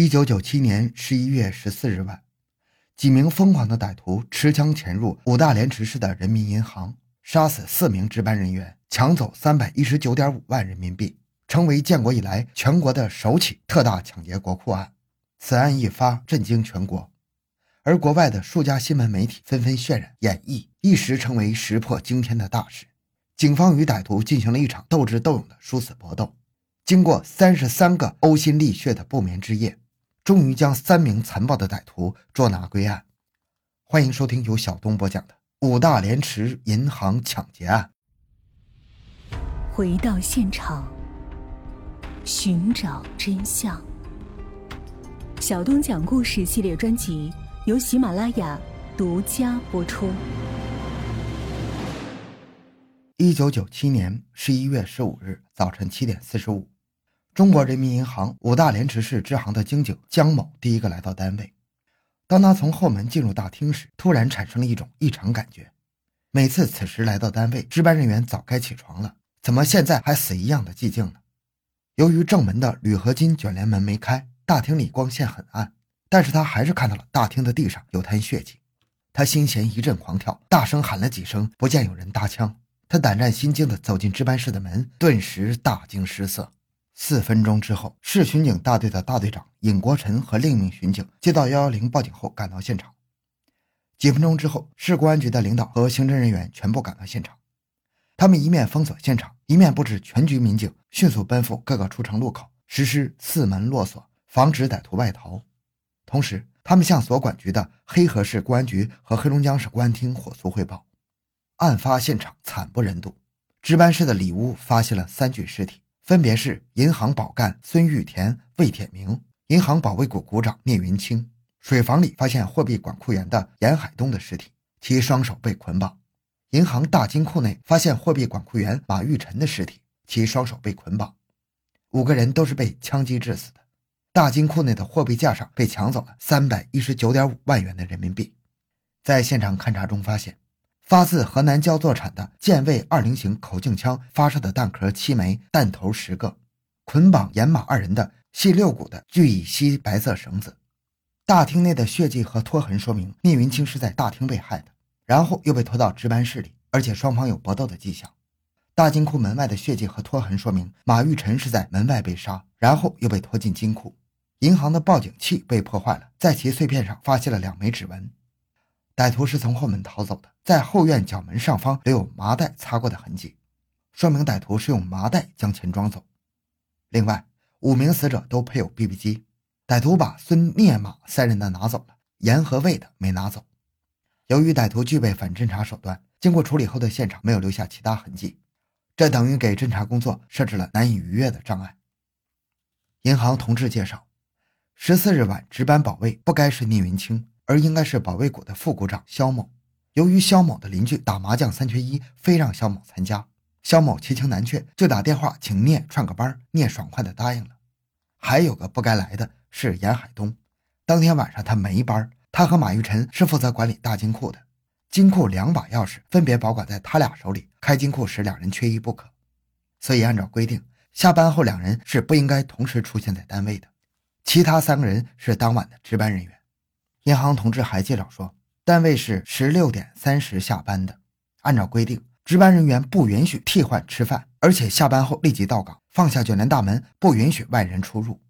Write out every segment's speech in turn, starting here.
一九九七年十一月十四日晚，几名疯狂的歹徒持枪潜入五大连池市的人民银行，杀死四名值班人员，抢走三百一十九点五万人民币，成为建国以来全国的首起特大抢劫国库案。此案一发，震惊全国，而国外的数家新闻媒体纷纷渲染演绎，一时成为石破惊天的大事。警方与歹徒进行了一场斗智斗勇的殊死搏斗。经过三十三个呕心沥血的不眠之夜，终于将三名残暴的歹徒捉拿归案。欢迎收听由小东播讲的《五大连池银行抢劫案》。回到现场，寻找真相。小东讲故事系列专辑由喜马拉雅独家播出。一九九七年十一月十五日早晨七点四十五。中国人民银行五大连池市支行的经警江某第一个来到单位。当他从后门进入大厅时，突然产生了一种异常感觉。每次此时来到单位，值班人员早该起床了，怎么现在还死一样的寂静呢？由于正门的铝合金卷帘门没开，大厅里光线很暗，但是他还是看到了大厅的地上有滩血迹。他心弦一阵狂跳，大声喊了几声，不见有人搭腔。他胆战心惊地走进值班室的门，顿时大惊失色。四分钟之后，市巡警大队的大队长尹国臣和另一名巡警接到幺幺零报警后赶到现场。几分钟之后，市公安局的领导和刑侦人员全部赶到现场。他们一面封锁现场，一面布置全局民警迅速奔赴各个出城路口，实施四门落锁，防止歹徒外逃。同时，他们向所管局的黑河市公安局和黑龙江省公安厅火速汇报。案发现场惨不忍睹，值班室的里屋发现了三具尸体。分别是银行保干孙玉田、魏铁明，银行保卫股股长聂云清。水房里发现货币管库员的严海东的尸体，其双手被捆绑。银行大金库内发现货币管库员马玉臣的尸体，其双手被捆绑。五个人都是被枪击致死的。大金库内的货币架上被抢走了三百一十九点五万元的人民币。在现场勘查中发现。发自河南焦作产的剑卫二零型口径枪发射的弹壳七枚，弹头十个，捆绑严马二人的系六股的聚乙烯白色绳子。大厅内的血迹和拖痕说明聂云清是在大厅被害的，然后又被拖到值班室里，而且双方有搏斗的迹象。大金库门外的血迹和拖痕说明马玉臣是在门外被杀，然后又被拖进金库。银行的报警器被破坏了，在其碎片上发现了两枚指纹。歹徒是从后门逃走的，在后院角门上方留有麻袋擦过的痕迹，说明歹徒是用麻袋将钱装走。另外，五名死者都配有 BB 机，歹徒把孙聂马三人的拿走了，严和魏的没拿走。由于歹徒具备反侦查手段，经过处理后的现场没有留下其他痕迹，这等于给侦查工作设置了难以逾越的障碍。银行同志介绍，十四日晚值班保卫不该是聂云清。而应该是保卫股的副股长肖某。由于肖某的邻居打麻将三缺一，非让肖某参加。肖某奇情难却，就打电话请聂串个班。聂爽快地答应了。还有个不该来的是严海东。当天晚上他没班，他和马玉臣是负责管理大金库的。金库两把钥匙分别保管在他俩手里，开金库时两人缺一不可。所以按照规定，下班后两人是不应该同时出现在单位的。其他三个人是当晚的值班人员。银行同志还介绍说，单位是十六点三十下班的。按照规定，值班人员不允许替换吃饭，而且下班后立即到岗，放下卷帘大门，不允许外人出入。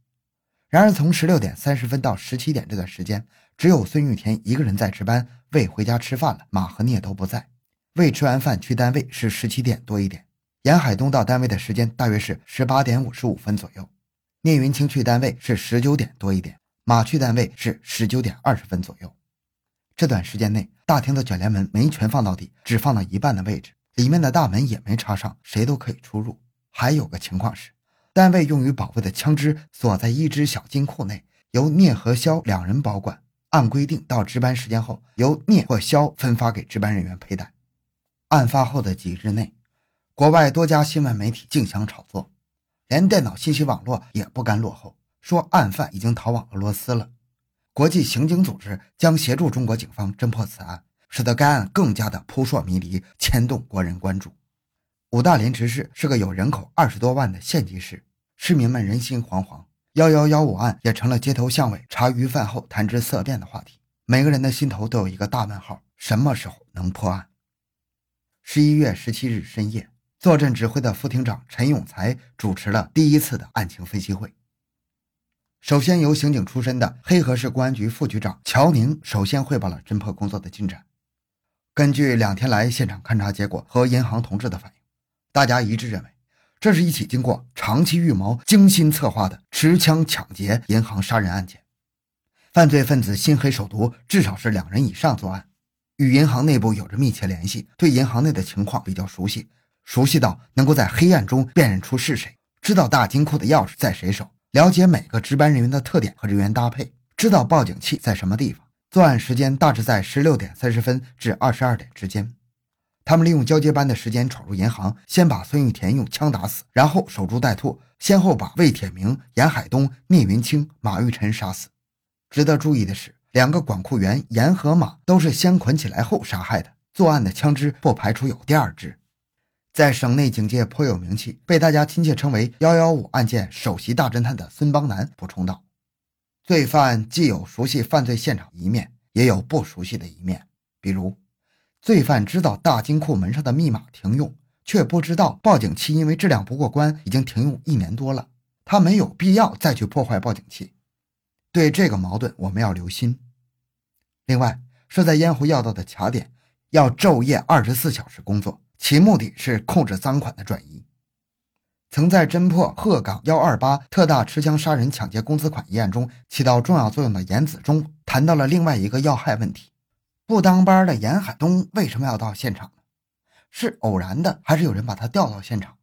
然而，从十六点三十分到十七点这段时间，只有孙玉田一个人在值班，未回家吃饭了。马和聂都不在。未吃完饭去单位是十七点多一点。严海东到单位的时间大约是十八点五十五分左右。聂云清去单位是十九点多一点。马去单位是十九点二十分左右。这段时间内，大厅的卷帘门没全放到底，只放到一半的位置，里面的大门也没插上，谁都可以出入。还有个情况是，单位用于保卫的枪支锁在一只小金库内，由聂和肖两人保管。按规定，到值班时间后，由聂或肖分发给值班人员佩戴。案发后的几日内，国外多家新闻媒体竞相炒作，连电脑信息网络也不甘落后。说案犯已经逃往俄罗斯了，国际刑警组织将协助中国警方侦破此案，使得该案更加的扑朔迷离，牵动国人关注。五大连池市是个有人口二十多万的县级市，市民们人心惶惶，幺幺幺五案也成了街头巷尾茶余饭后谈之色变的话题。每个人的心头都有一个大问号：什么时候能破案？十一月十七日深夜，坐镇指挥的副厅长陈永才主持了第一次的案情分析会。首先，由刑警出身的黑河市公安局副局长乔宁首先汇报了侦破工作的进展。根据两天来现场勘查结果和银行同志的反映，大家一致认为，这是一起经过长期预谋、精心策划的持枪抢劫银行杀人案件。犯罪分子心黑手毒，至少是两人以上作案，与银行内部有着密切联系，对银行内的情况比较熟悉，熟悉到能够在黑暗中辨认出是谁，知道大金库的钥匙在谁手，了解每个值班人员的特点和人员搭配，知道报警器在什么地方。作案时间大致在十六点三十分至二十二点之间。他们利用交接班的时间闯入银行，先把孙玉田用枪打死，然后守株待兔，先后把魏铁明、严海东、聂云清、马玉晨杀死。值得注意的是，两个管库员严和马都是先捆起来后杀害的。作案的枪支不排除有第二支。在省内警界颇有名气，被大家亲切称为“幺幺五案件首席大侦探”的孙邦南补充道。罪犯既有熟悉犯罪现场一面，也有不熟悉的一面。比如，罪犯知道大金库门上的密码停用，却不知道报警器因为质量不过关已经停用一年多了，他没有必要再去破坏报警器。对这个矛盾，我们要留心。另外，设在烟湖要道的卡点要昼夜二十四小时工作，其目的是控制赃款的转移。曾在侦破鹤岗幺二八特大持枪杀人抢劫公资款一案中起到重要作用的严子忠谈到了另外一个要害问题：不当班的严海东为什么要到现场呢？是偶然的，还是有人把他调到现场？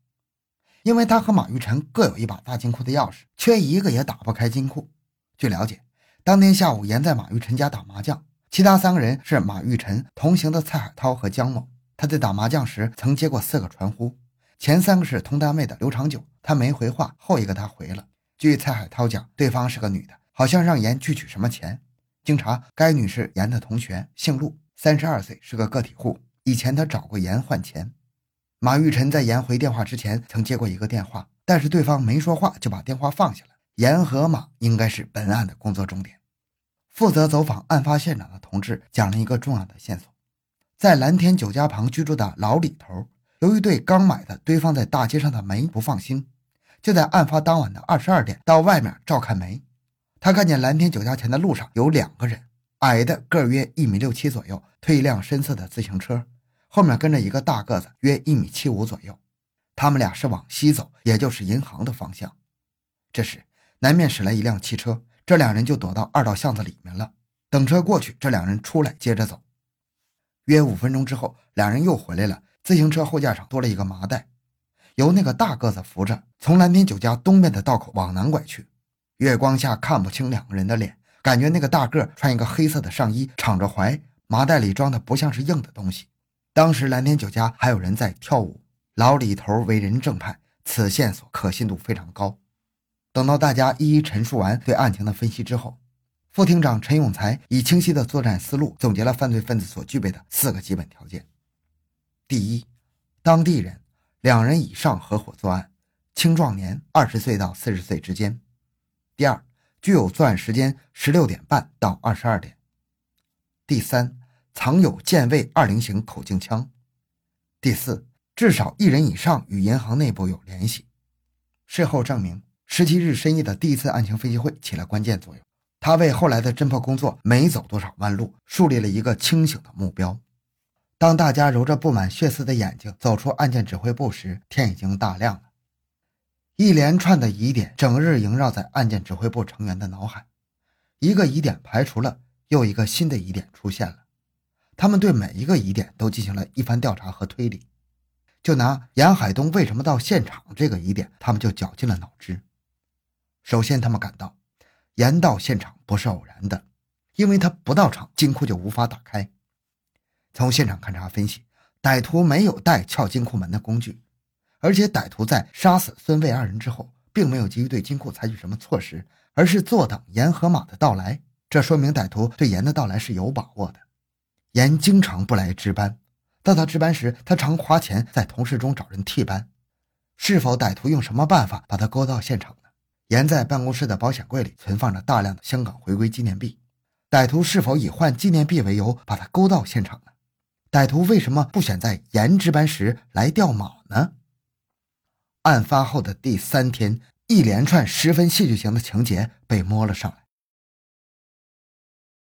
因为他和马玉臣各有一把大金库的钥匙，缺一个也打不开金库。据了解，当天下午严在马玉臣家打麻将，其他三个人是马玉臣同行的蔡海涛和江某。他在打麻将时曾接过四个传呼。前三个是同单位的刘长久，他没回话，后一个他回了。据蔡海涛讲，对方是个女的，好像让严去取什么钱。经查，该女是严的同学，姓陆，三十二岁，是个个体户。以前他找过严换钱。马玉晨在严回电话之前曾接过一个电话，但是对方没说话就把电话放下了。严和马应该是本案的工作重点。负责走访案发现场的同志讲了一个重要的线索，在蓝天酒家旁居住的老李头。由于对刚买的堆放在大街上的煤不放心，就在案发当晚的二十二点到外面照看煤。他看见蓝天酒家前的路上有两个人，矮的个约一米六七左右，推一辆深色的自行车，后面跟着一个大个子，约一米七五左右。他们俩是往西走，也就是银行的方向。这时南面驶来一辆汽车，这两人就躲到二道巷子里面了。等车过去，这两人出来接着走。约五分钟之后，两人又回来了。自行车后架上多了一个麻袋，由那个大个子扶着，从蓝天酒家东边的道口往南拐去。月光下看不清两个人的脸，感觉那个大个穿一个黑色的上衣，敞着怀，麻袋里装的不像是硬的东西。当时蓝天酒家还有人在跳舞。老李头为人正派，此线索可信度非常高。等到大家一一陈述完对案情的分析之后，副厅长陈永才以清晰的作战思路总结了犯罪分子所具备的四个基本条件。第一，当地人，两人以上合伙作案，青壮年，二十岁到四十岁之间。第二，具有作案时间十六点半到二十二点。第三，藏有剑卫二零型口径枪。第四，至少一人以上与银行内部有联系。事后证明，十七日深夜的第一次案情分析会起了关键作用，他为后来的侦破工作没走多少弯路，树立了一个清醒的目标。当大家揉着布满血丝的眼睛走出案件指挥部时，天已经大亮了。一连串的疑点整日萦绕在案件指挥部成员的脑海，一个疑点排除了，又一个新的疑点出现了。他们对每一个疑点都进行了一番调查和推理。就拿严海东为什么到现场这个疑点，他们就绞尽了脑汁。首先，他们感到严到现场不是偶然的，因为他不到场，金库就无法打开。从现场勘查分析，歹徒没有带撬金库门的工具，而且歹徒在杀死孙卫二人之后，并没有急于对金库采取什么措施，而是坐等严和马的到来。这说明歹徒对严的到来是有把握的。严经常不来值班，到他值班时，他常花钱在同事中找人替班。是否歹徒用什么办法把他勾到现场呢？严在办公室的保险柜里存放着大量的香港回归纪念币。歹徒是否以换纪念币为由把他勾到现场呢？歹徒为什么不选在严值班时来掉马呢？案发后的第三天，一连串十分戏剧性的情节被摸了上来。